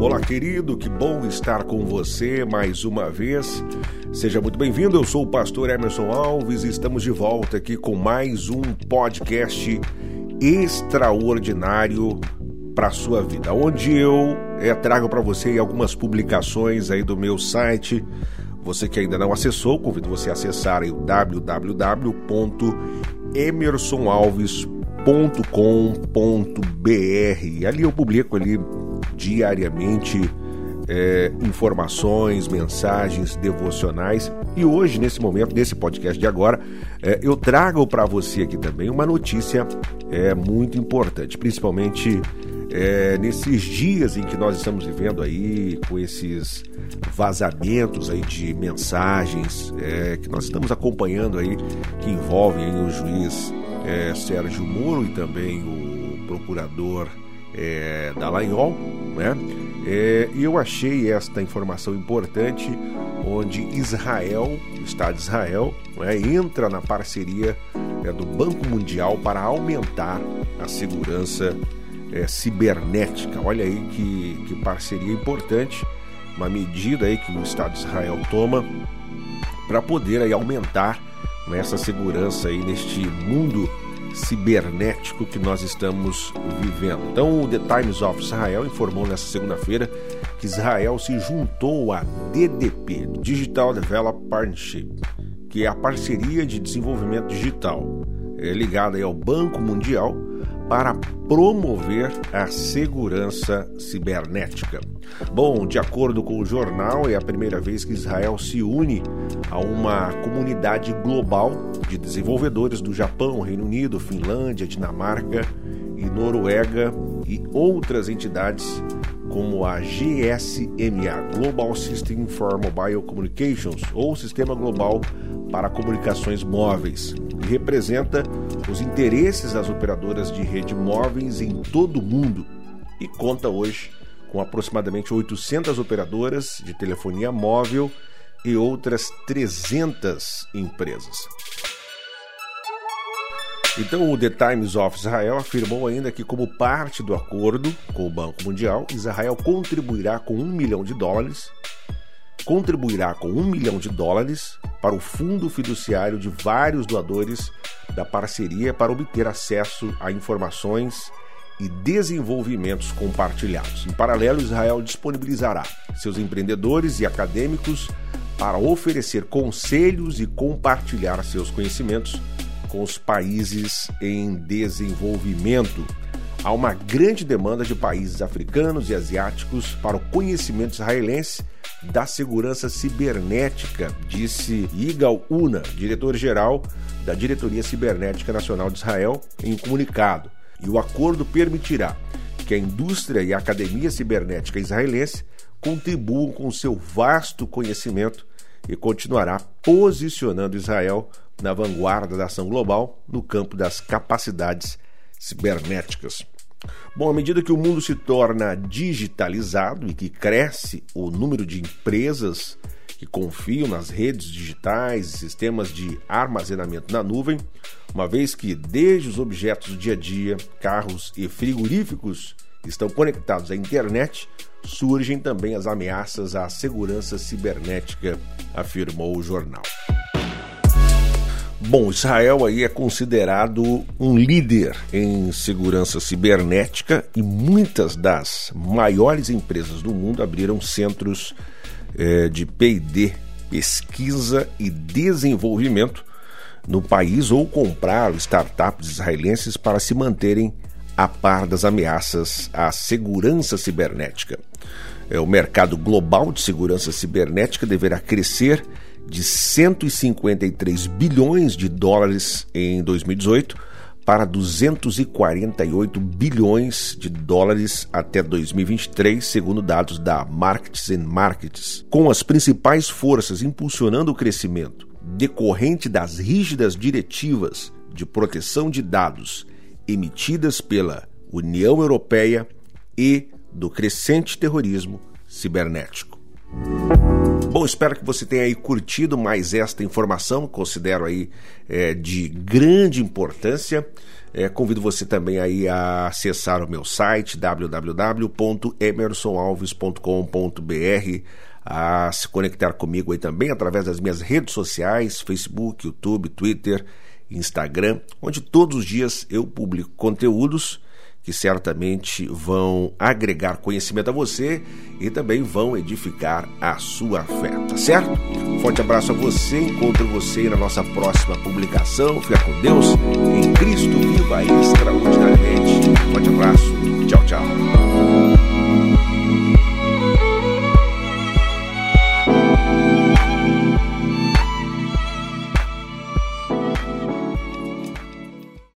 Olá, querido, que bom estar com você mais uma vez. Seja muito bem-vindo. Eu sou o pastor Emerson Alves e estamos de volta aqui com mais um podcast extraordinário para a sua vida, onde eu é, trago para você algumas publicações aí do meu site. Você que ainda não acessou, convido você a acessar o www.emersonalves.com.br. Ali eu publico ali diariamente é, informações, mensagens devocionais. E hoje, nesse momento, nesse podcast de agora, é, eu trago para você aqui também uma notícia é, muito importante, principalmente é, nesses dias em que nós estamos vivendo aí, com esses vazamentos aí de mensagens é, que nós estamos acompanhando aí, que envolvem aí o juiz é, Sérgio Moro e também o procurador é, Dallagnol, né? É, e eu achei esta informação importante, onde Israel, o Estado de Israel, né, entra na parceria é, do Banco Mundial para aumentar a segurança é, cibernética. Olha aí que, que parceria importante, uma medida aí que o Estado de Israel toma para poder aí aumentar né, essa segurança aí neste mundo cibernético que nós estamos vivendo. Então, o The Times of Israel informou nessa segunda-feira que Israel se juntou à DDP, Digital Development Partnership, que é a parceria de desenvolvimento digital, é ligada ao Banco Mundial para promover a segurança cibernética. Bom, de acordo com o jornal, é a primeira vez que Israel se une a uma comunidade global de desenvolvedores do Japão, Reino Unido, Finlândia, Dinamarca e Noruega e outras entidades como a GSMA, Global System for Mobile Communications, ou Sistema Global para Comunicações Móveis, que representa os interesses das operadoras de rede móveis em todo o mundo e conta hoje com aproximadamente 800 operadoras de telefonia móvel e outras 300 empresas. Então, o The Times of Israel afirmou ainda que, como parte do acordo com o Banco Mundial, Israel contribuirá com um milhão de dólares, contribuirá com um milhão de dólares para o fundo fiduciário de vários doadores da parceria para obter acesso a informações e desenvolvimentos compartilhados. Em paralelo, Israel disponibilizará seus empreendedores e acadêmicos para oferecer conselhos e compartilhar seus conhecimentos com os países em desenvolvimento. Há uma grande demanda de países africanos e asiáticos para o conhecimento israelense da segurança cibernética, disse Igal Una, diretor-geral da Diretoria Cibernética Nacional de Israel, em um comunicado. E o acordo permitirá que a indústria e a academia cibernética israelense contribuam com seu vasto conhecimento e continuará posicionando Israel na vanguarda da ação global no campo das capacidades cibernéticas. Bom, à medida que o mundo se torna digitalizado e que cresce o número de empresas que confiam nas redes digitais e sistemas de armazenamento na nuvem, uma vez que desde os objetos do dia a dia, carros e frigoríficos estão conectados à internet, surgem também as ameaças à segurança cibernética, afirmou o jornal. Bom, Israel aí é considerado um líder em segurança cibernética e muitas das maiores empresas do mundo abriram centros eh, de P&D, pesquisa e desenvolvimento no país ou compraram startups israelenses para se manterem a par das ameaças à segurança cibernética. É, o mercado global de segurança cibernética deverá crescer de 153 bilhões de dólares em 2018 para 248 bilhões de dólares até 2023, segundo dados da Markets and Markets. Com as principais forças impulsionando o crescimento decorrente das rígidas diretivas de proteção de dados emitidas pela União Europeia e do crescente terrorismo cibernético. Bom, espero que você tenha aí curtido mais esta informação, considero aí é, de grande importância. É, convido você também aí a acessar o meu site www.emersonalves.com.br a se conectar comigo aí também através das minhas redes sociais, Facebook, YouTube, Twitter, Instagram, onde todos os dias eu publico conteúdos que certamente vão agregar conhecimento a você e também vão edificar a sua fé, tá certo? Forte abraço a você, encontro você na nossa próxima publicação. Fica com Deus, em Cristo viva extraordinariamente. Forte abraço, tchau, tchau.